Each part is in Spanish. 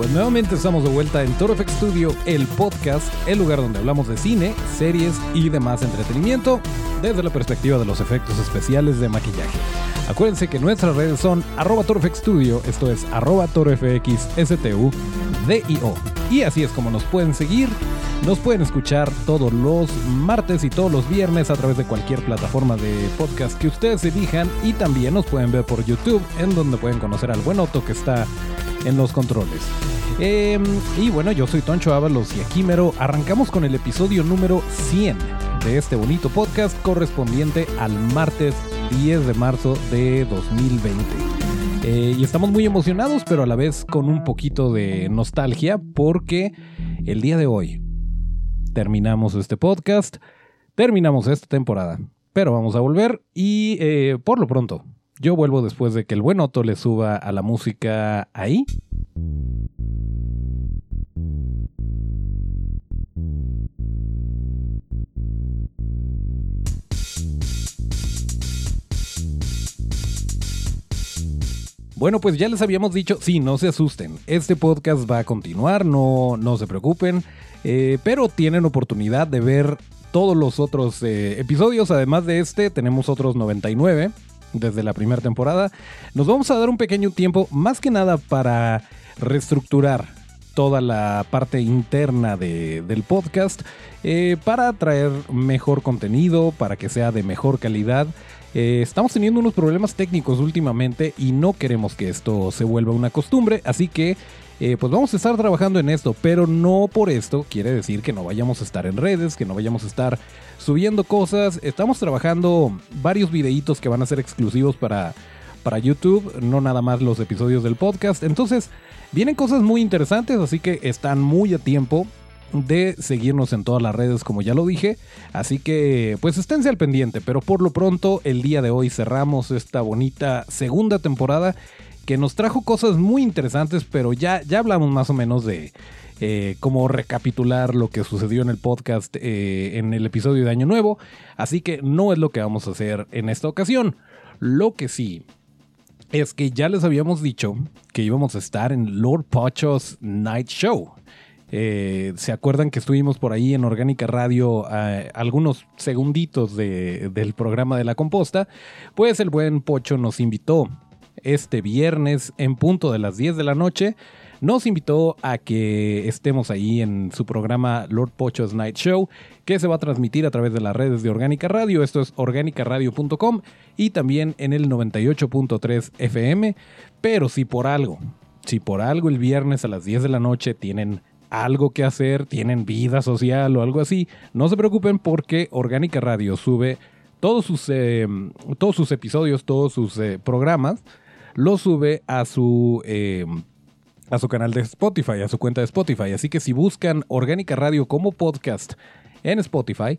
Pues nuevamente estamos de vuelta en Toro Studio, el podcast, el lugar donde hablamos de cine, series y demás entretenimiento desde la perspectiva de los efectos especiales de maquillaje. Acuérdense que nuestras redes son arroba Studio, esto es arroba D-I-O. Y así es como nos pueden seguir. Nos pueden escuchar todos los martes y todos los viernes a través de cualquier plataforma de podcast que ustedes elijan. Y también nos pueden ver por YouTube, en donde pueden conocer al buen Otto que está en los controles. Em, y bueno, yo soy Toncho Ábalos y aquí mero arrancamos con el episodio número 100 de este bonito podcast correspondiente al martes 10 de marzo de 2020. Eh, y estamos muy emocionados, pero a la vez con un poquito de nostalgia, porque el día de hoy terminamos este podcast, terminamos esta temporada, pero vamos a volver y eh, por lo pronto, yo vuelvo después de que el buen Otto le suba a la música ahí. Bueno, pues ya les habíamos dicho, sí, no se asusten, este podcast va a continuar, no, no se preocupen, eh, pero tienen oportunidad de ver todos los otros eh, episodios, además de este tenemos otros 99 desde la primera temporada. Nos vamos a dar un pequeño tiempo, más que nada para reestructurar toda la parte interna del podcast eh, para traer mejor contenido, para que sea de mejor calidad. Eh, estamos teniendo unos problemas técnicos últimamente y no queremos que esto se vuelva una costumbre, así que eh, pues vamos a estar trabajando en esto, pero no por esto quiere decir que no vayamos a estar en redes, que no vayamos a estar subiendo cosas. Estamos trabajando varios videitos que van a ser exclusivos para, para YouTube, no nada más los episodios del podcast. Entonces, vienen cosas muy interesantes, así que están muy a tiempo de seguirnos en todas las redes como ya lo dije. Así que pues esténse al pendiente, pero por lo pronto el día de hoy cerramos esta bonita segunda temporada que nos trajo cosas muy interesantes, pero ya, ya hablamos más o menos de eh, cómo recapitular lo que sucedió en el podcast eh, en el episodio de Año Nuevo. Así que no es lo que vamos a hacer en esta ocasión. Lo que sí es que ya les habíamos dicho que íbamos a estar en Lord Pocho's Night Show. Eh, ¿Se acuerdan que estuvimos por ahí en Orgánica Radio algunos segunditos del programa de la composta? Pues el buen Pocho nos invitó este viernes en punto de las 10 de la noche. Nos invitó a que estemos ahí en su programa Lord Pocho's Night Show, que se va a transmitir a través de las redes de Orgánica Radio. Esto es organicaradio.com y también en el 98.3 FM. Pero si por algo, si por algo el viernes a las 10 de la noche tienen algo que hacer, tienen vida social o algo así, no se preocupen porque Orgánica Radio sube todos sus, eh, todos sus episodios, todos sus eh, programas, los sube a su, eh, a su canal de Spotify, a su cuenta de Spotify. Así que si buscan Orgánica Radio como podcast en Spotify,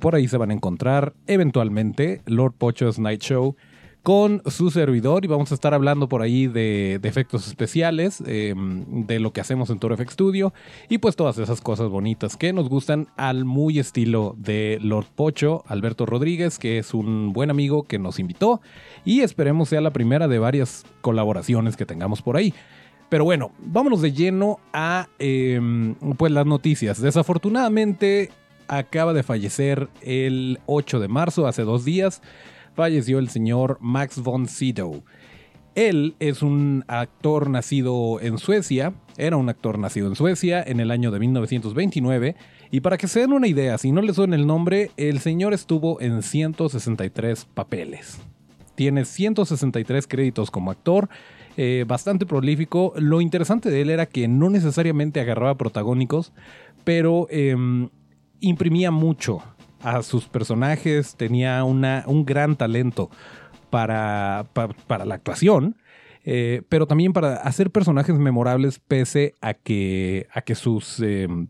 por ahí se van a encontrar eventualmente Lord Pocho's Night Show con su servidor y vamos a estar hablando por ahí de, efectos especiales, em, de lo que hacemos en Toro FX Studio y pues todas esas cosas bonitas que nos gustan al muy estilo de Lord Pocho, Alberto Rodríguez, que es un buen amigo que nos invitó y esperemos sea la primera de varias colaboraciones que tengamos por ahí. Pero bueno, vámonos de lleno a em, pues las noticias. Desafortunadamente acaba de fallecer el 8 de marzo, hace dos días falleció el señor Max von Sydow. Él es un actor nacido en Suecia, era un actor nacido en Suecia en el año de 1929, y para que se den una idea, si no les suena el nombre, el señor estuvo en 163 papeles. Tiene 163 créditos como actor, eh, bastante prolífico. Lo interesante de él era que no necesariamente agarraba protagónicos, pero em, imprimía mucho a sus personajes, tenía una, un gran talento para, para, la actuación, eh, pero también para hacer personajes memorables pese a que, a que sus, em,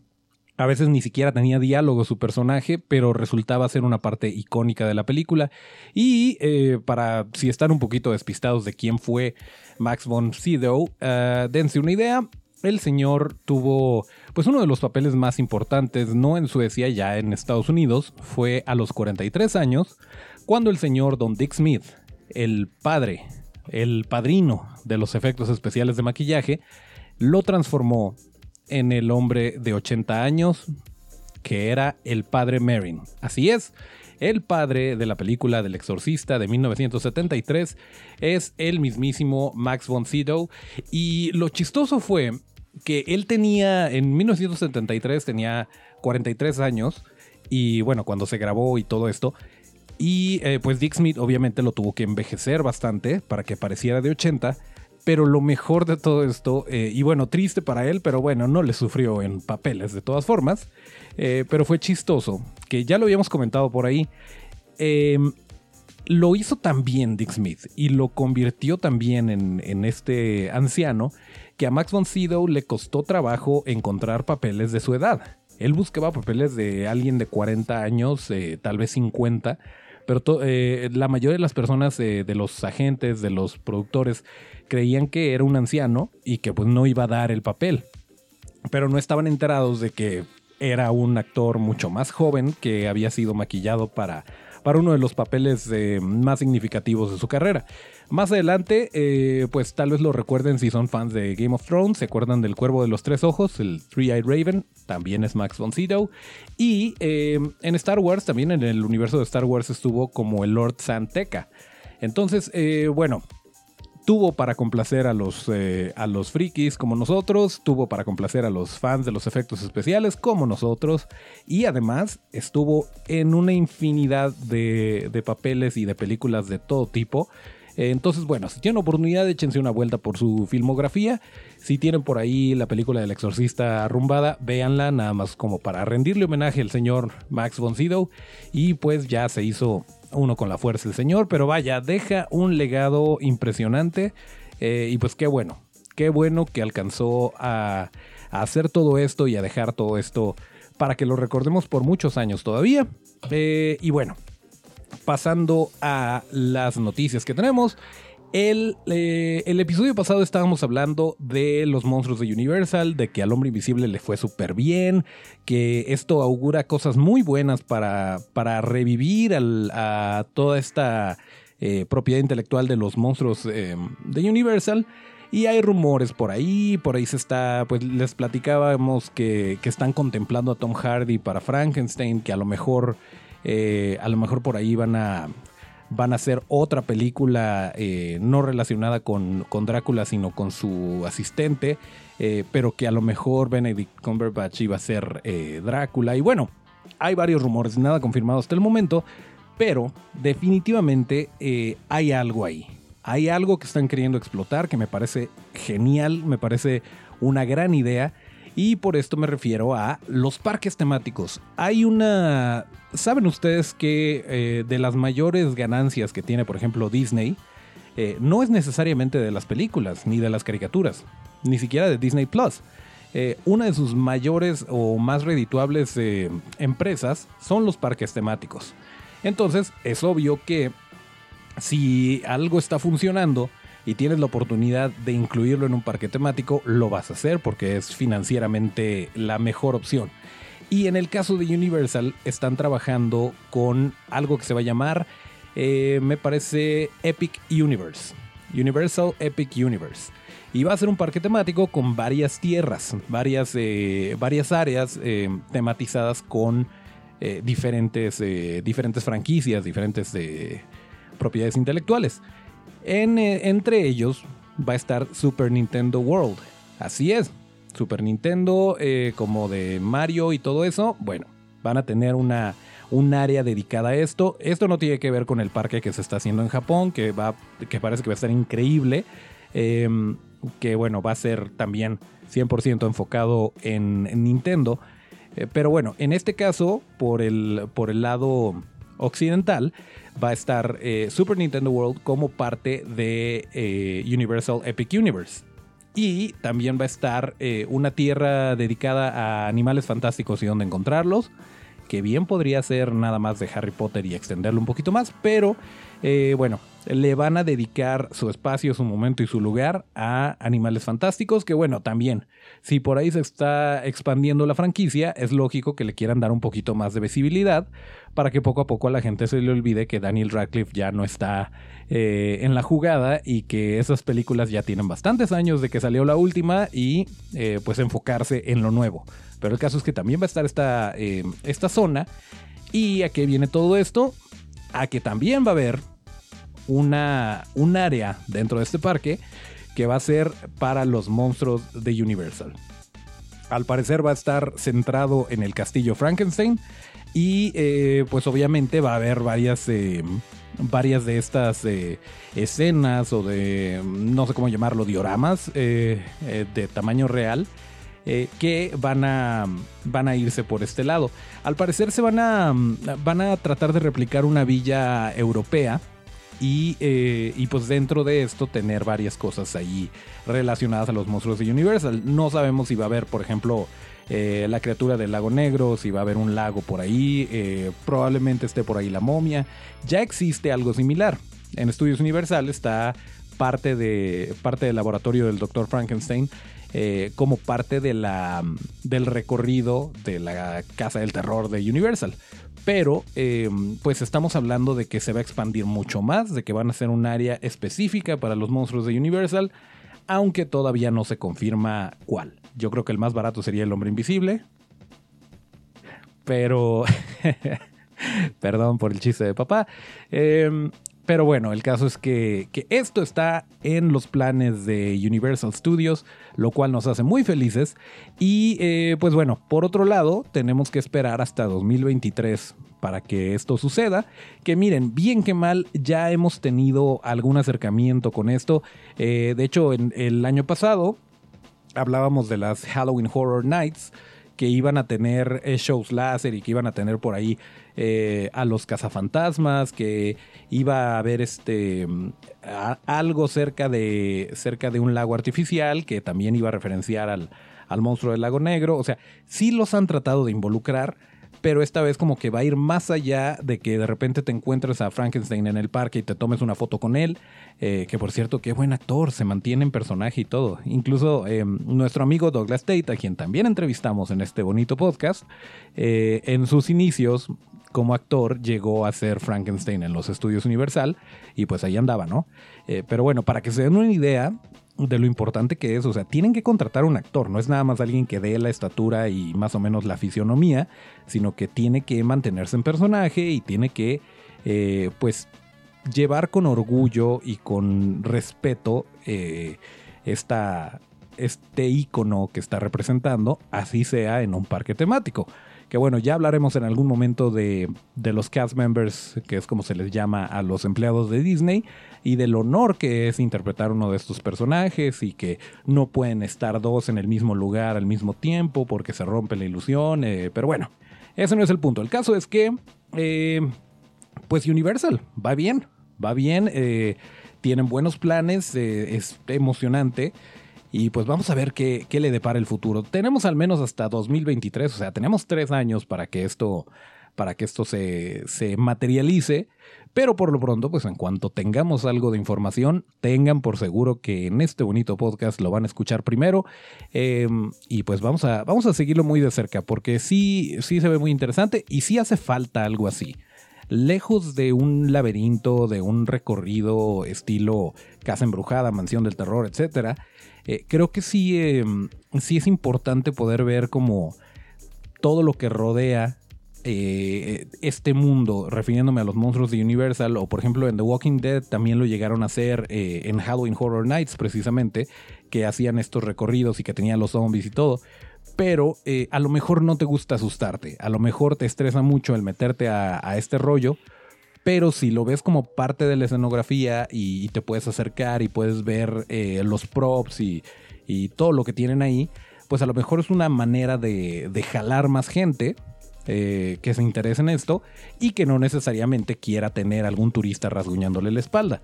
A veces ni siquiera tenía diálogo su personaje, pero resultaba ser una parte icónica de la película. Y eh, para si están un poquito despistados de quién fue Max von Sydow, eh, dense una idea. El señor tuvo pues uno de los papeles más importantes, no en Suecia, ya en Estados Unidos, fue a los 43 años, cuando el señor Don Dick Smith, el padre, el padrino de los efectos especiales de maquillaje, lo transformó en el hombre de 80 años, que era el padre Merrin. Así es, el padre de la película del exorcista de 1973 es el mismísimo Max von Sydow. Y lo chistoso fue que él tenía, en 1973 tenía 43 años. Y bueno, cuando se grabó y todo esto. Y eh, pues Dick Smith obviamente lo tuvo que envejecer bastante para que pareciera de 80. Pero lo mejor de todo esto, eh, y bueno, triste para él, pero bueno, no le sufrió en papeles de todas formas, eh, pero fue chistoso, que ya lo habíamos comentado por ahí. Lo hizo también Dick Smith y lo convirtió también en, este anciano que a Max von Sydow le costó trabajo encontrar papeles de su edad. Él buscaba papeles de alguien de 40 años, eh, tal vez 50, pero la mayoría de las personas, de los agentes, de los productores, creían que era un anciano y que pues no iba a dar el papel. Pero no estaban enterados de que era un actor mucho más joven que había sido maquillado para, para uno de los papeles eh, más significativos de su carrera. Más adelante, eh, pues tal vez lo recuerden si son fans de Game of Thrones, se acuerdan del Cuervo de los Tres Ojos, el Three-Eyed Raven, también es Max von Sydow. Y eh, en Star Wars, también en el universo de Star Wars estuvo como el Lord Santeca. Entonces, bueno, tuvo para complacer a los, eh, a los frikis como nosotros, tuvo para complacer a los fans de los efectos especiales como nosotros, y además estuvo en una infinidad de, de papeles y de películas de todo tipo. Entonces, bueno, si tienen oportunidad, échense una vuelta por su filmografía. Si tienen por ahí la película del exorcista arrumbada, véanla, nada más como para rendirle homenaje al señor Max von Sydow. Y pues ya se hizo uno con la fuerza del Señor, pero vaya, deja un legado impresionante eh, y pues qué bueno, qué bueno que alcanzó a, hacer todo esto y a dejar todo esto para que lo recordemos por muchos años todavía. Eh, y bueno, pasando a las noticias que tenemos. El, eh, el, episodio pasado estábamos hablando de los monstruos de Universal, de que al hombre invisible le fue súper bien, que esto augura cosas muy buenas para, para revivir a toda esta eh, propiedad intelectual de los monstruos eh, de Universal. Y hay rumores por ahí, por ahí se está, pues les platicábamos que, que están contemplando a Tom Hardy para Frankenstein, que a lo mejor, a lo mejor por ahí van a van a hacer otra película eh, no relacionada con, Drácula, sino con su asistente, eh, pero que a lo mejor Benedict Cumberbatch iba a ser eh, Drácula. Y bueno, hay varios rumores, nada confirmado hasta el momento, pero definitivamente hay algo ahí. Hay algo que están queriendo explotar que me parece genial, me parece una gran idea y por esto me refiero a los parques temáticos. Hay una... ¿Saben ustedes que eh, de las mayores ganancias que tiene, por ejemplo, Disney, eh, no es necesariamente de las películas ni de las caricaturas, ni siquiera de Disney Plus? Eh, una de sus mayores o más redituables empresas son los parques temáticos. Entonces es obvio que si algo está funcionando, y tienes la oportunidad de incluirlo en un parque temático, lo vas a hacer porque es financieramente la mejor opción. Y en el caso de Universal están trabajando con algo que se va a llamar, eh, me parece Epic Universe. Universal Epic Universe. Y va a ser un parque temático con varias tierras, varias, eh, varias áreas eh, tematizadas con diferentes, diferentes franquicias, diferentes propiedades intelectuales. Entre ellos va a estar Super Nintendo World. Así es, Super Nintendo eh, como de Mario y todo eso, bueno, van a tener una, un área dedicada a esto. Esto no tiene que ver con el parque que se está haciendo en Japón, que, va, que parece que va a estar increíble. Em, que bueno, va a ser también 100% enfocado en, Nintendo. Eh, pero bueno, en este caso, por el, por el lado occidental, va a estar eh, Super Nintendo World como parte de Universal Epic Universe. Y también va a estar eh, una tierra dedicada a animales fantásticos y dónde encontrarlos que bien podría ser nada más de Harry Potter y extenderlo un poquito más, pero eh, bueno, le van a dedicar su espacio, su momento y su lugar a Animales Fantásticos, que bueno, también, si por ahí se está expandiendo la franquicia, es lógico que le quieran dar un poquito más de visibilidad para que poco a poco a la gente se le olvide que Daniel Radcliffe ya no está eh, en la jugada y que esas películas ya tienen bastantes años de que salió la última y eh, pues enfocarse en lo nuevo. Pero el caso es que también va a estar esta, esta zona. ¿Y a qué viene todo esto? A que también va a haber una, un área dentro de este parque que va a ser para los monstruos de Universal. Al parecer va a estar centrado en el castillo Frankenstein y eh, pues obviamente va a haber varias, eh, varias de estas escenas o de, no sé cómo llamarlo, dioramas de tamaño real eh, que van a, van a irse por este lado. Al parecer se van a, van a tratar de replicar una villa europea. Y, eh, y, pues dentro de esto tener varias cosas ahí relacionadas a los monstruos de Universal. No sabemos si va a haber, por ejemplo, eh, la criatura del lago negro, si va a haber un lago por ahí, probablemente esté por ahí la momia. Ya existe algo similar. En Estudios Universal está parte, de, parte del laboratorio del Dr. Frankenstein eh, como parte de la, del recorrido de la Casa del Terror de Universal. Pero em, pues estamos hablando de que se va a expandir mucho más, de que van a ser un área específica para los monstruos de Universal, aunque todavía no se confirma cuál. Yo creo que el más barato sería el hombre invisible. Pero... Perdón por el chiste de papá. Eh, pero bueno, el caso es que, esto está en los planes de Universal Studios, lo cual nos hace muy felices. Y eh, pues bueno, por otro lado, tenemos que esperar hasta 2023 para que esto suceda. Que miren, bien que mal, ya hemos tenido algún acercamiento con esto. Eh, de hecho, en el año pasado hablábamos de las Halloween Horror Nights que iban a tener eh, shows láser y que iban a tener por ahí eh, a los cazafantasmas, que iba a haber este algo cerca de, cerca de un lago artificial que también iba a referenciar al, al monstruo del lago negro. O sea, sí los han tratado de involucrar pero esta vez como que va a ir más allá de que de repente te encuentres a Frankenstein en el parque y te tomes una foto con él, eh, que por cierto, qué buen actor, se mantiene en personaje y todo. Incluso eh, nuestro amigo Douglas Tate, a quien también entrevistamos en este bonito podcast, eh, en sus inicios como actor llegó a ser Frankenstein en los estudios Universal y pues ahí andaba, ¿no? pero bueno, para que se den una idea, de lo importante que es. O sea, tienen que contratar un actor, no es nada más alguien que dé la estatura y más o menos la fisionomía, sino que tiene que mantenerse en personaje y tiene que, eh, pues, llevar con orgullo y con respeto eh, esta, este icono que está representando, así sea en un parque temático. Que bueno, ya hablaremos en algún momento de, de los cast members, que es como se les llama a los empleados de Disney, y del honor que es interpretar uno de estos personajes y que no pueden estar dos en el mismo lugar al mismo tiempo porque se rompe la ilusión. Eh, pero bueno, ese no es el punto. El caso es que, eh, pues Universal va bien, va bien, eh, tienen buenos planes, es emocionante. Y pues vamos a ver qué, le depara el futuro. Tenemos al menos hasta 2023, o sea, tenemos tres años para que esto, para que esto se, se materialice. Pero por lo pronto, pues en cuanto tengamos algo de información, tengan por seguro que en este bonito podcast lo van a escuchar primero. Em, y pues vamos a, vamos a seguirlo muy de cerca, porque sí, sí se ve muy interesante y sí hace falta algo así lejos de un laberinto, de un recorrido estilo Casa Embrujada, Mansión del Terror, etc., eh, creo que sí, em, sí es importante poder ver como todo lo que rodea eh, este mundo, refiriéndome a los monstruos de Universal, o por ejemplo en The Walking Dead también lo llegaron a hacer eh, en Halloween Horror Nights precisamente, que hacían estos recorridos y que tenían los zombies y todo. Pero a lo mejor no te gusta asustarte, a lo mejor te estresa mucho el meterte a, este rollo, pero si lo ves como parte de la escenografía y, te puedes acercar y puedes ver los props y, todo lo que tienen ahí, pues a lo mejor es una manera de, jalar más gente eh, que se interese en esto y que no necesariamente quiera tener algún turista rasguñándole la espalda.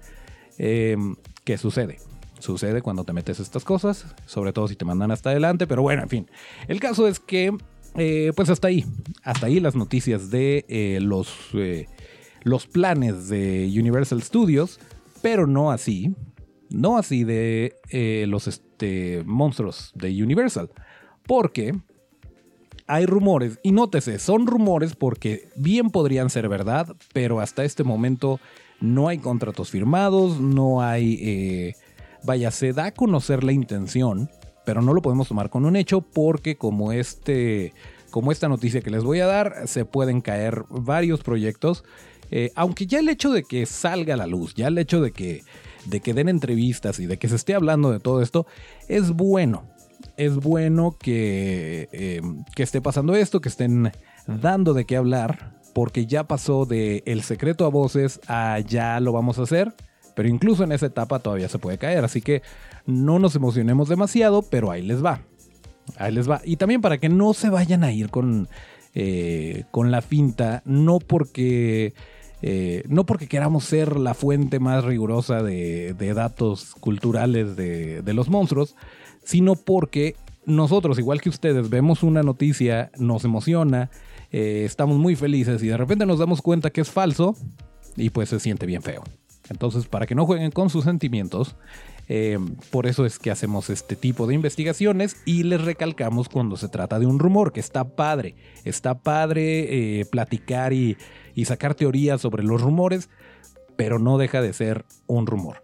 Em, ¿Qué sucede? Sucede cuando te metes estas cosas, sobre todo si te mandan hasta adelante, pero bueno, en fin. El caso es que, eh, pues hasta ahí, hasta ahí las noticias de eh, los, eh, los planes de Universal Studios, pero no así, no así de los este, monstruos de Universal, porque hay rumores, y nótese, son rumores porque bien podrían ser verdad, pero hasta este momento no hay contratos firmados, no hay Vaya, se da a conocer la intención, pero no lo podemos tomar con un hecho porque como este, como esta noticia que les voy a dar, se pueden caer varios proyectos. Eh, aunque ya el hecho de que salga a la luz, ya el hecho de que, de que den entrevistas y de que se esté hablando de todo esto, es bueno. Es bueno que, eh, que esté pasando esto, que estén dando de qué hablar, porque ya pasó de el secreto a voces a ya lo vamos a hacer. Pero incluso en esa etapa todavía se puede caer, así que no nos emocionemos demasiado, pero ahí les va. Ahí les va. Y también para que no se vayan a ir con, eh, con la finta, no porque... Eh, no porque queramos ser la fuente más rigurosa de, datos culturales de, los monstruos, sino porque nosotros, igual que ustedes, vemos una noticia, nos emociona, eh, estamos muy felices y de repente nos damos cuenta que es falso y pues se siente bien feo. Entonces, para que no jueguen con sus sentimientos, eh, por eso es que hacemos este tipo de investigaciones y les recalcamos cuando se trata de un rumor, que está padre, está padre eh, platicar y, y sacar teorías sobre los rumores, pero no deja de ser un rumor.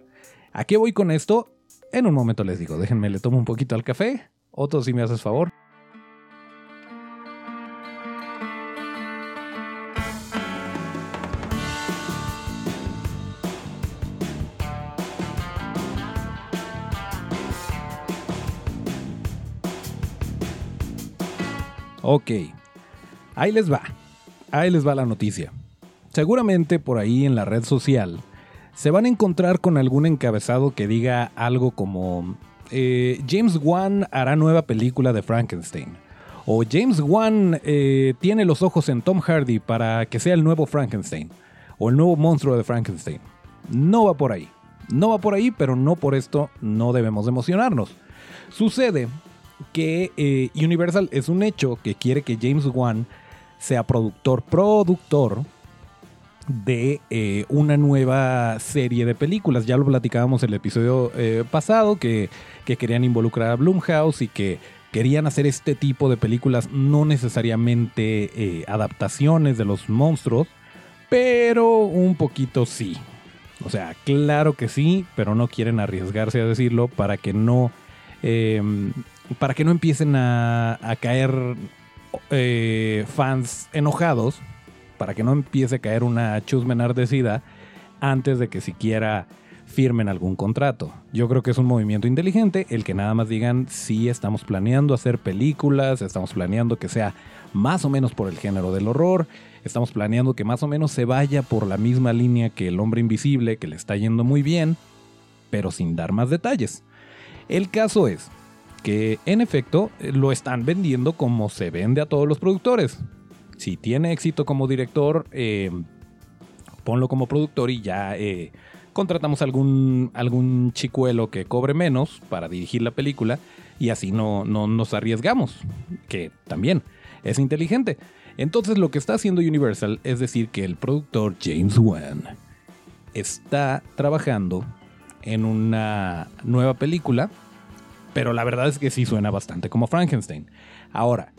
¿A qué voy con esto? En un momento les digo, déjenme le tomo un poquito al café, otro si me haces favor. Ok, ahí les va, ahí les va la noticia. Seguramente por ahí en la red social se van a encontrar con algún encabezado que diga algo como eh, James Wan hará nueva película de Frankenstein. O James Wan eh, tiene los ojos en Tom Hardy para que sea el nuevo Frankenstein. O el nuevo monstruo de Frankenstein. No va por ahí. No va por ahí, pero no por esto no debemos emocionarnos. Sucede que eh, Universal es un hecho que quiere que James Wan sea productor, productor de eh, una nueva serie de películas. Ya lo platicábamos en el episodio eh, pasado, que, que, querían involucrar a Blumhouse y que querían hacer este tipo de películas, no necesariamente adaptaciones de los monstruos, pero un poquito sí. O sea, claro que sí, pero no quieren arriesgarse a decirlo para que no para que no empiecen a, caer eh, fans enojados, para que no empiece a caer una chusma enardecida antes de que siquiera firmen algún contrato. Yo creo que es un movimiento inteligente el que nada más digan si estamos planeando hacer películas, estamos planeando que sea más o menos por el género del horror, estamos planeando que más o menos se vaya por la misma línea que el hombre invisible, que le está yendo muy bien, pero sin dar más detalles. El caso es que en efecto lo están vendiendo como se vende a todos los productores. Si tiene éxito como director, eh, ponlo como productor y ya eh, contratamos algún, algún chicuelo que cobre menos para dirigir la película y así no, no nos arriesgamos, que también es inteligente. Entonces lo que está haciendo Universal es decir que el productor James Wan está trabajando en una nueva película pero la verdad es que sí suena bastante como Frankenstein. Ahora,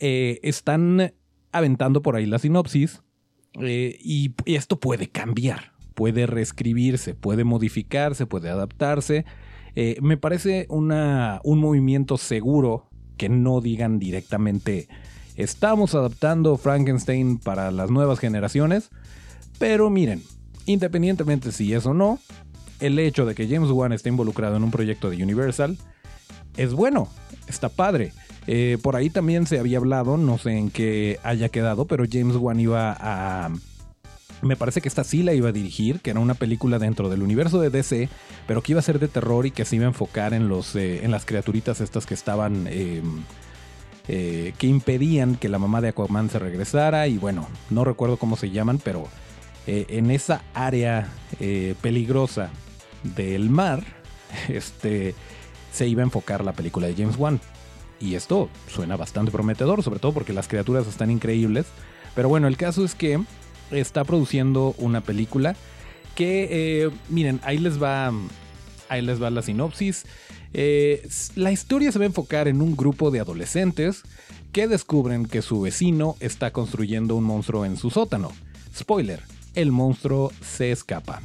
eh, están aventando por ahí la sinopsis eh, y, esto puede cambiar, puede reescribirse, puede modificarse, puede adaptarse. Eh, me parece un movimiento seguro que no digan directamente estamos adaptando Frankenstein para las nuevas generaciones, pero miren, independientemente si es o no, el hecho de que James Wan esté involucrado en un proyecto de Universal es bueno, está padre. Eh, por ahí también se había hablado, no sé en qué haya quedado, pero James Wan iba a... Me parece que esta sí la iba a dirigir, que era una película dentro del universo de DC, pero que iba a ser de terror y que se iba a enfocar en, los, eh, en las criaturitas estas que estaban... Em, eh, que impedían que la mamá de Aquaman se regresara y bueno, no recuerdo cómo se llaman, pero en esa área peligrosa del mar este, se iba a enfocar la película de James Wan. Y esto suena bastante prometedor, sobre todo porque las criaturas están increíbles. Pero bueno, el caso es que está produciendo una película que, eh, miren, ahí les va, ahí les va la sinopsis. Eh, la historia se va a enfocar en un grupo de adolescentes que descubren que su vecino está construyendo un monstruo en su sótano. Spoiler, el monstruo se escapa.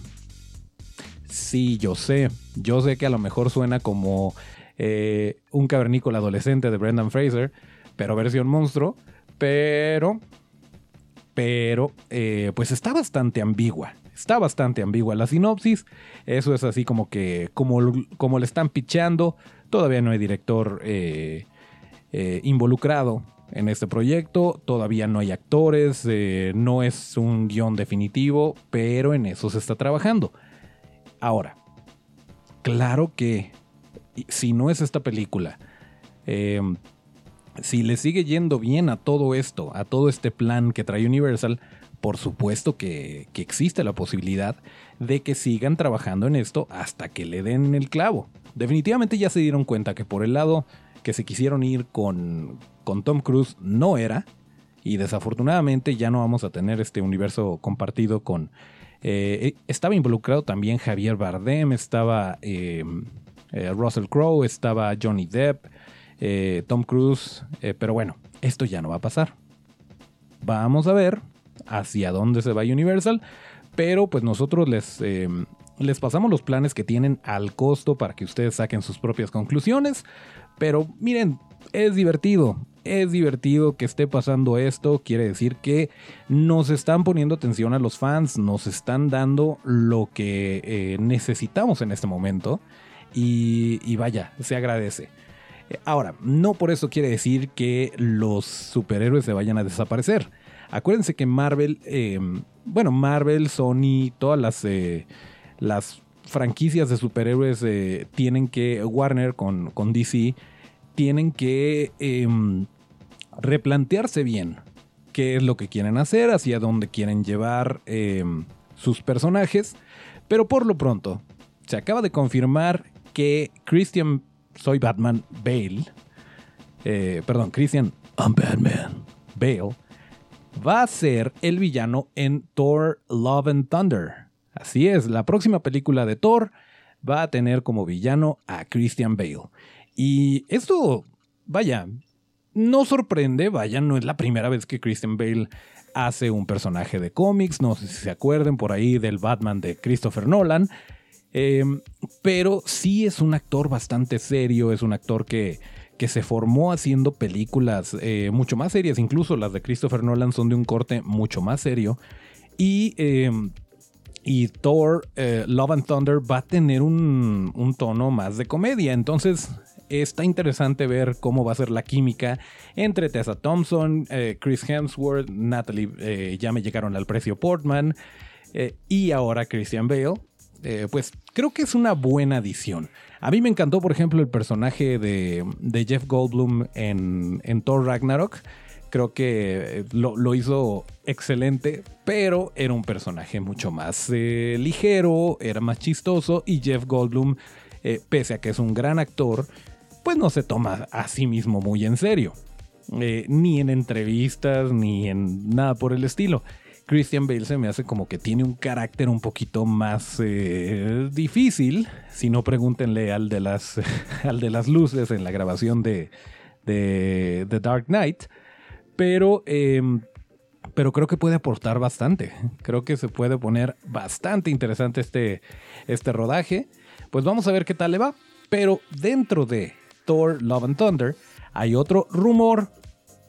Sí, yo sé, yo sé que a lo mejor suena como eh, un cavernícola adolescente de Brendan Fraser, pero versión monstruo, pero, pero, eh, pues está bastante ambigua. Está bastante ambigua la sinopsis. Eso es así como que, como, como le están picheando. Todavía no hay director eh, eh, involucrado en este proyecto. Todavía no hay actores. No es un guion definitivo. Pero en eso se está trabajando. Ahora, claro que si no es esta película, si le sigue yendo bien a todo esto, a todo este plan que trae Universal, por supuesto que, existe la posibilidad de que sigan trabajando en esto hasta que le den el clavo. Definitivamente ya se dieron cuenta que por el lado que se quisieron ir con, con Tom Cruise no era. Y desafortunadamente ya no vamos a tener este universo compartido con... Eh, eh, estaba involucrado también Javier Bardem, estaba eh, Russell Crowe, estaba Johnny Depp, Tom Cruise, pero bueno, esto ya no va a pasar. Vamos a ver hacia dónde se va Universal, pero pues nosotros les, em, les pasamos los planes que tienen al costo para que ustedes saquen sus propias conclusiones, pero miren, es divertido, es divertido que esté pasando esto, quiere decir que nos están poniendo atención a los fans, nos están dando lo que eh, necesitamos en este momento y, y vaya, se agradece. Ahora, no por eso quiere decir que los superhéroes se vayan a desaparecer. Acuérdense que Marvel, em, bueno, Marvel, Sony, todas las, eh, las franquicias de superhéroes eh, tienen que, Warner con, con DC, tienen que em, replantearse bien qué es lo que quieren hacer, hacia dónde quieren llevar em, sus personajes. Pero por lo pronto, se acaba de confirmar que Christian, soy Batman, Bale, eh, perdón, Christian, I'm Batman, Bale, va a ser el villano en Thor Love and Thunder. Así es, la próxima película de Thor va a tener como villano a Christian Bale. Y esto, vaya, no sorprende, vaya, no es la primera vez que Christian Bale hace un personaje de cómics, no sé si se acuerden por ahí del Batman de Christopher Nolan, eh, pero sí es un actor bastante serio, es un actor que que se formó haciendo películas eh, mucho más serias, incluso las de Christopher Nolan son de un corte mucho más serio. Y, em, y Thor, eh, Love and Thunder va a tener un, un tono más de comedia. Entonces está interesante ver cómo va a ser la química entre Tessa Thompson, eh, Chris Hemsworth, Natalie, ya me llegaron al precio Portman, y ahora Christian Bale. pues creo que es una buena adición. A mí me encantó, por ejemplo, el personaje de, Jeff Goldblum en, Thor Ragnarok. Creo que eh, lo, hizo excelente, pero era un personaje mucho más eh, ligero, era más chistoso y Jeff Goldblum, eh, pese a que es un gran actor, pues no se toma a sí mismo muy en serio. ni en entrevistas, ni en nada por el estilo. Christian Bale se me hace como que tiene un carácter un poquito más eh, difícil. Si no, pregúntenle al de las, al de las luces en la grabación de, de The Dark Knight. Pero, em, pero creo que puede aportar bastante. Creo que se puede poner bastante interesante este, este rodaje. Pues vamos a ver qué tal le va. Pero dentro de Love and Thunder hay otro rumor.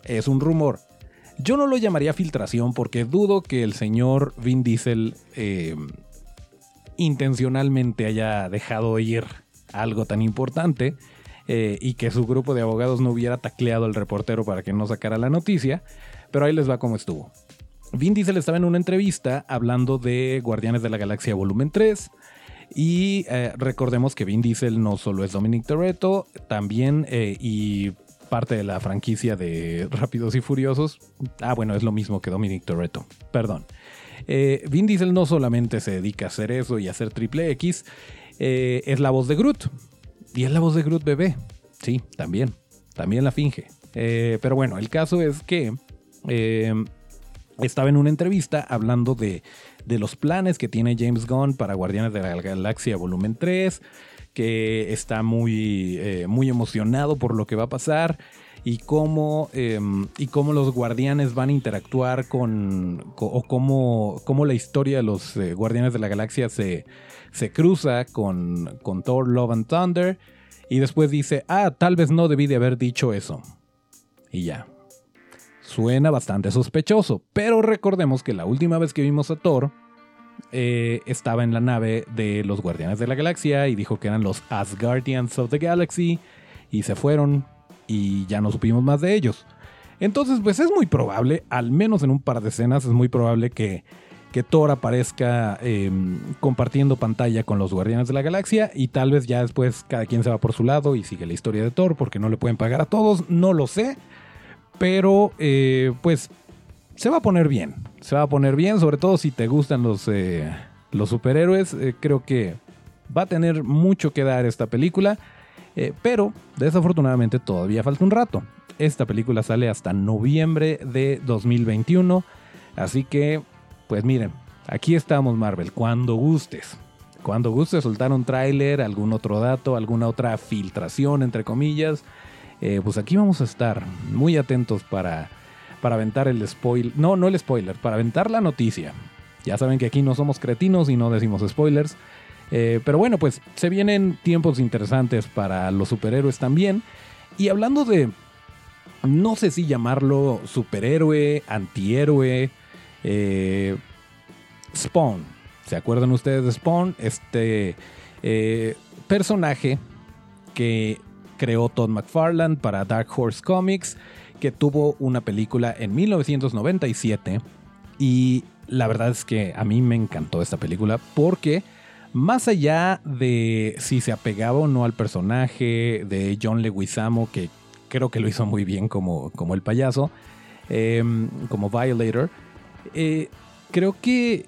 Es un rumor yo no lo llamaría filtración porque dudo que el señor Vin Diesel eh, intencionalmente haya dejado ir algo tan importante eh, y que su grupo de abogados no hubiera tacleado al reportero para que no sacara la noticia, pero ahí les va como estuvo. Vin Diesel estaba en una entrevista hablando de Guardianes de la Galaxia Volumen 3. Y eh, recordemos que Vin Diesel no solo es Dominic Toretto, también y parte de la franquicia de Rápidos y Furiosos. Ah, bueno, es lo mismo que Dominic Toretto. Perdón. Eh, Vin Diesel no solamente se dedica a hacer eso y a hacer triple X, eh, es la voz de Groot. Y es la voz de Groot bebé. Sí, también. También la finge. Eh, pero bueno, el caso es que eh, estaba en una entrevista hablando de, de, los planes que tiene James Gunn para Guardianes de la Galaxia Volumen 3, que está muy, muy emocionado por lo que va a pasar y cómo, em, y cómo los guardianes van a interactuar con, o cómo, cómo, la historia de los eh, guardianes de la galaxia se, se cruza con, con Thor, Love and Thunder. Y después dice, ah, tal vez no debí de haber dicho eso. Y ya. Suena bastante sospechoso, pero recordemos que la última vez que vimos a Thor eh, estaba en la nave de los Guardianes de la Galaxia y dijo que eran los Asgardians of the Galaxy y se fueron y ya no supimos más de ellos. Entonces, pues es muy probable, al menos en un par de escenas, es muy probable que, que Thor aparezca em, compartiendo pantalla con los Guardianes de la Galaxia y tal vez ya después cada quien se va por su lado y sigue la historia de Thor porque no le pueden pagar a todos, no lo sé, pero eh, pues se va a poner bien, se va a poner bien, sobre todo si te gustan los, eh, superhéroes, eh, creo que va a tener mucho que dar esta película. Pero desafortunadamente todavía falta un rato. Esta película sale hasta noviembre de 2021. Así que, pues miren, aquí estamos Marvel, cuando gustes. Cuando gustes soltar un tráiler, algún otro dato, alguna otra filtración, entre comillas, eh, pues aquí vamos a estar muy atentos para, para aventar el spoiler. No, no el spoiler, para aventar la noticia. Ya saben que aquí no somos cretinos y no decimos spoilers. Eh, pero bueno, pues se vienen tiempos interesantes para los superhéroes también. Y hablando de, no sé si llamarlo superhéroe, antihéroe, eh, Spawn. ¿Se acuerdan ustedes de Spawn? Este eh, personaje que creó Todd McFarlane para Dark Horse Comics, que tuvo una película en 1997. Y la verdad es que a mí me encantó esta película porque más allá de si se apegaba o no al personaje de John Leguizamo, que creo que lo hizo muy bien como, como el payaso, em, como Violator, eh, creo que,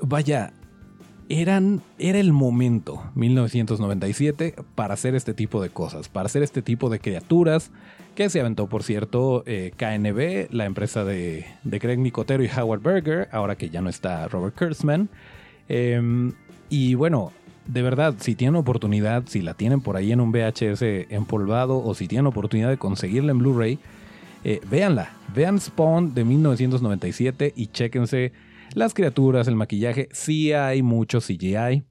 vaya, eran, era el momento, 1997, para hacer este tipo de cosas, para hacer este tipo de criaturas, que se aventó, por cierto, eh, KNB, la empresa de, de Greg Nicotero y Howard Berger, ahora que ya no está Robert Kurtzman. Em, y bueno, de verdad, si tienen oportunidad, si la tienen por ahí en un VHS empolvado o si tienen oportunidad de conseguirla en Blu-ray, eh, véanla. Vean Spawn de 1997 y chéquense las criaturas, el maquillaje. Sí hay mucho CGI.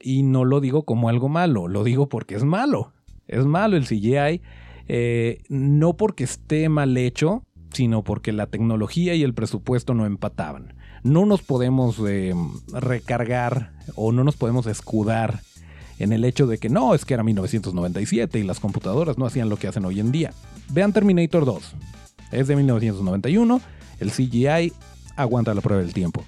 Y no lo digo como algo malo, lo digo porque es malo. Es malo el CGI. Eh, no porque esté mal hecho, sino porque la tecnología y el presupuesto no empataban no nos podemos eh, recargar o no nos podemos escudar en el hecho de que no, es que era 1997 y las computadoras no hacían lo que hacen hoy en día. Vean Terminator 2, es de 1991, el CGI aguanta la prueba del tiempo.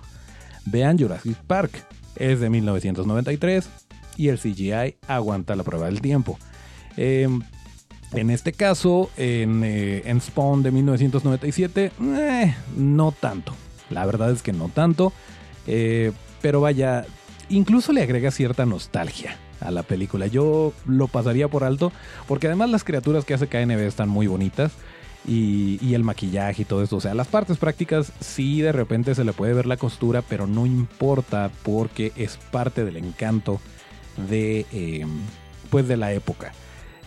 Vean Jurassic Park, es de 1993 y el CGI aguanta la prueba del tiempo. Em, en este caso, en, eh, Spawn de 1997, eh, no tanto. La verdad es que no tanto. Eh, pero vaya, incluso le agrega cierta nostalgia a la película. Yo lo pasaría por alto porque además las criaturas que hace KNB están muy bonitas. Y, el maquillaje y todo eso. O sea, las partes prácticas sí de repente se le puede ver la costura, pero no importa porque es parte del encanto de, em, pues de la época.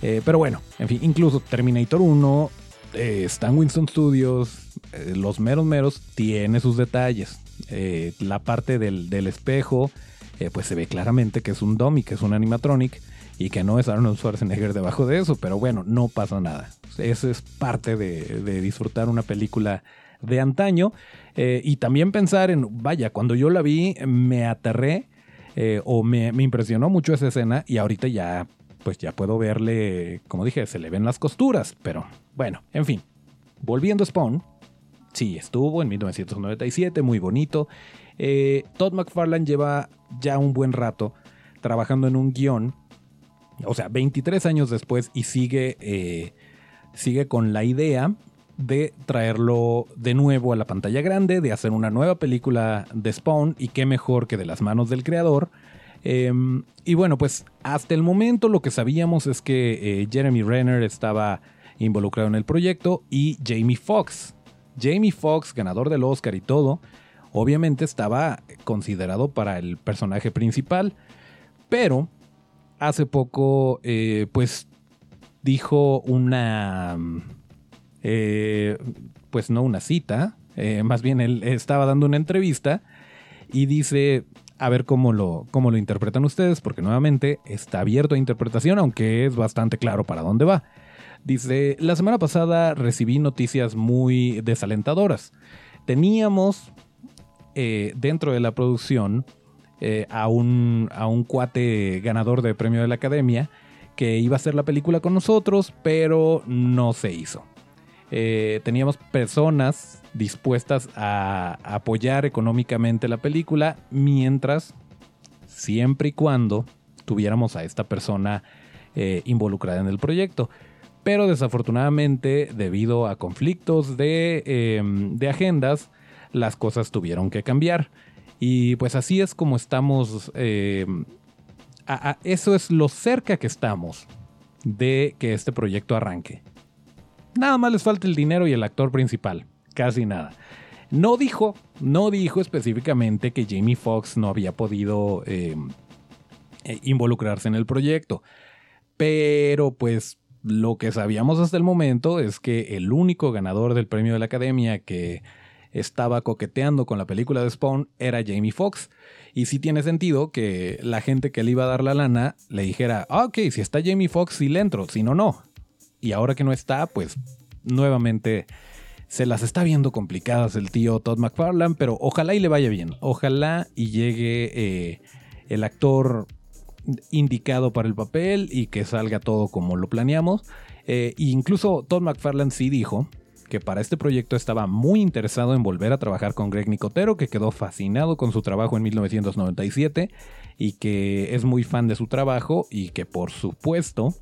Eh, pero bueno, en fin, incluso Terminator 1 eh, Stan Winston Studios, eh, los meros meros, tiene sus detalles. Eh, la parte del, espejo, pues se ve claramente que es un dummy, que es un animatronic y que no es Arnold Schwarzenegger debajo de eso, pero bueno, no pasa nada. Eso es parte de, disfrutar una película de antaño y también pensar en, vaya, cuando yo la vi me aterré o me, me impresionó mucho esa escena y ahorita ya pues ya puedo verle, como dije, se le ven las costuras, pero bueno, en fin. Volviendo a Spawn, sí, estuvo en 1997, muy bonito. Eh, Todd McFarlane lleva ya un buen rato trabajando en un guion, o sea, 23 años después y sigue, eh, sigue con la idea de traerlo de nuevo a la pantalla grande, de hacer una nueva película de Spawn y qué mejor que de las manos del creador Em, y bueno, pues hasta el momento lo que sabíamos es que eh, Jeremy Renner estaba involucrado en el proyecto y Jamie Foxx. Jamie Foxx, ganador del Oscar y todo, obviamente estaba considerado para el personaje principal, pero hace poco, eh, pues, dijo una, eh, pues no una cita, más bien él estaba dando una entrevista y dice, a ver cómo lo, cómo lo interpretan ustedes, porque nuevamente está abierto a interpretación, aunque es bastante claro para dónde va. Dice, la semana pasada recibí noticias muy desalentadoras. Teníamos eh, dentro de la producción eh, a, un, a un cuate ganador de premio de la academia que iba a hacer la película con nosotros, pero no se hizo. Eh, teníamos personas dispuestas a apoyar económicamente la película mientras, siempre y cuando tuviéramos a esta persona eh, involucrada en el proyecto. Pero desafortunadamente, debido a conflictos de, em, de, agendas, las cosas tuvieron que cambiar. Y pues así es como estamos, em, eso es lo cerca que estamos de que este proyecto arranque. Nada más les falta el dinero y el actor principal. Casi nada. No dijo, no dijo específicamente que Jamie Foxx no había podido eh, eh, involucrarse en el proyecto. Pero pues lo que sabíamos hasta el momento es que el único ganador del premio de la academia que estaba coqueteando con la película de Spawn era Jamie Foxx. Y sí tiene sentido que la gente que le iba a dar la lana le dijera, ah, ok, si está Jamie Foxx sí le entro, si no, no y ahora que no está, pues nuevamente se las está viendo complicadas el tío Todd McFarlane, pero ojalá y le vaya bien. Ojalá y llegue eh, el actor indicado para el papel y que salga todo como lo planeamos. Eh, incluso Todd McFarlane sí dijo que para este proyecto estaba muy interesado en volver a trabajar con Greg Nicotero, que quedó fascinado con su trabajo en 1997 y que es muy fan de su trabajo y que por supuesto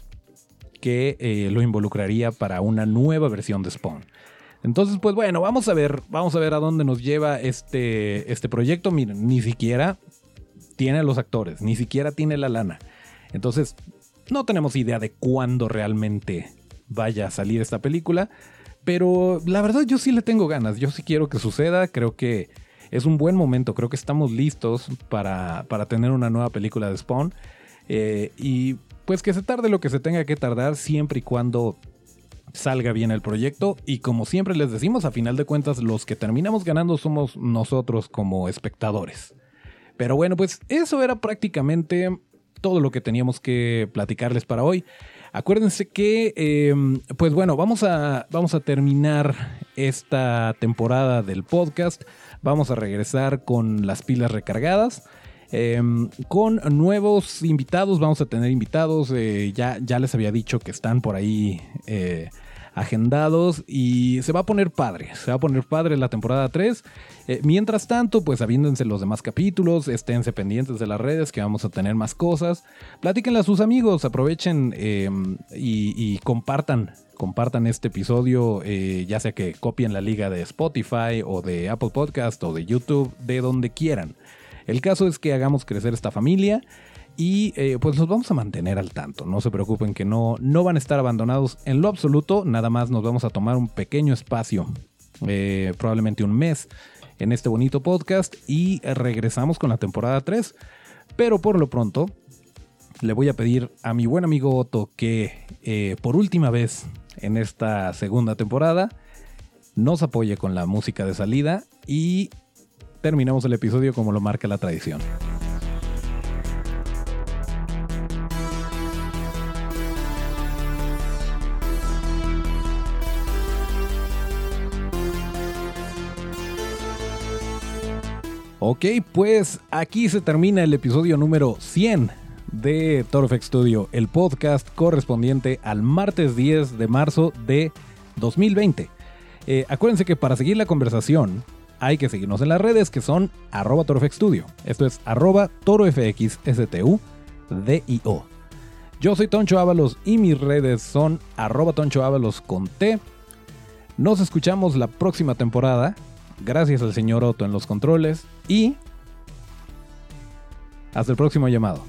que eh, lo involucraría para una nueva versión de Spawn. Entonces, pues bueno, vamos a ver, vamos a ver a dónde nos lleva este, este proyecto. Miren, ni siquiera tiene los actores, ni siquiera tiene la lana. Entonces, no tenemos idea de cuándo realmente vaya a salir esta película. Pero la verdad yo sí le tengo ganas, yo sí quiero que suceda, creo que es un buen momento, creo que estamos listos para, para tener una nueva película de Spawn. Eh, y pues que se tarde lo que se tenga que tardar siempre y cuando salga bien el proyecto y como siempre les decimos, a final de cuentas los que terminamos ganando somos nosotros como espectadores. Pero bueno, pues eso era prácticamente todo lo que teníamos que platicarles para hoy. Acuérdense que, em, pues bueno, vamos a, vamos a terminar esta temporada del podcast. Vamos a regresar con las pilas recargadas. Em, con nuevos invitados, vamos a tener invitados, eh, ya, ya les había dicho que están por ahí eh, agendados y se va a poner padre, se va a poner padre la temporada 3. Eh, mientras tanto, pues aviéndense los demás capítulos, esténse pendientes de las redes que vamos a tener más cosas, platíquenle a sus amigos, aprovechen em, y, compartan compartan este episodio, ya sea que copien la liga de Spotify o de Apple Podcast o de YouTube, de donde quieran. El caso es que hagamos crecer esta familia y eh, pues los vamos a mantener al tanto. No se preocupen que no, no van a estar abandonados en lo absoluto. Nada más nos vamos a tomar un pequeño espacio, eh, probablemente un mes, en este bonito podcast y regresamos con la temporada 3. Pero por lo pronto, le voy a pedir a mi buen amigo Otto que eh, por última vez en esta segunda temporada nos apoye con la música de salida y terminamos el episodio como lo marca la tradición. Ok, pues aquí se termina el episodio número 100 de Torfex Studio, el podcast correspondiente al martes 10 de marzo de 2020. Eh, acuérdense que para seguir la conversación hay que seguirnos en las redes que son arroba torofxstudio. Esto es arroba torofxstu Yo soy Toncho Ábalos y mis redes son arroba Toncho Ábalos con T. Nos escuchamos la próxima temporada. Gracias al señor Otto en los controles y Hasta el próximo llamado.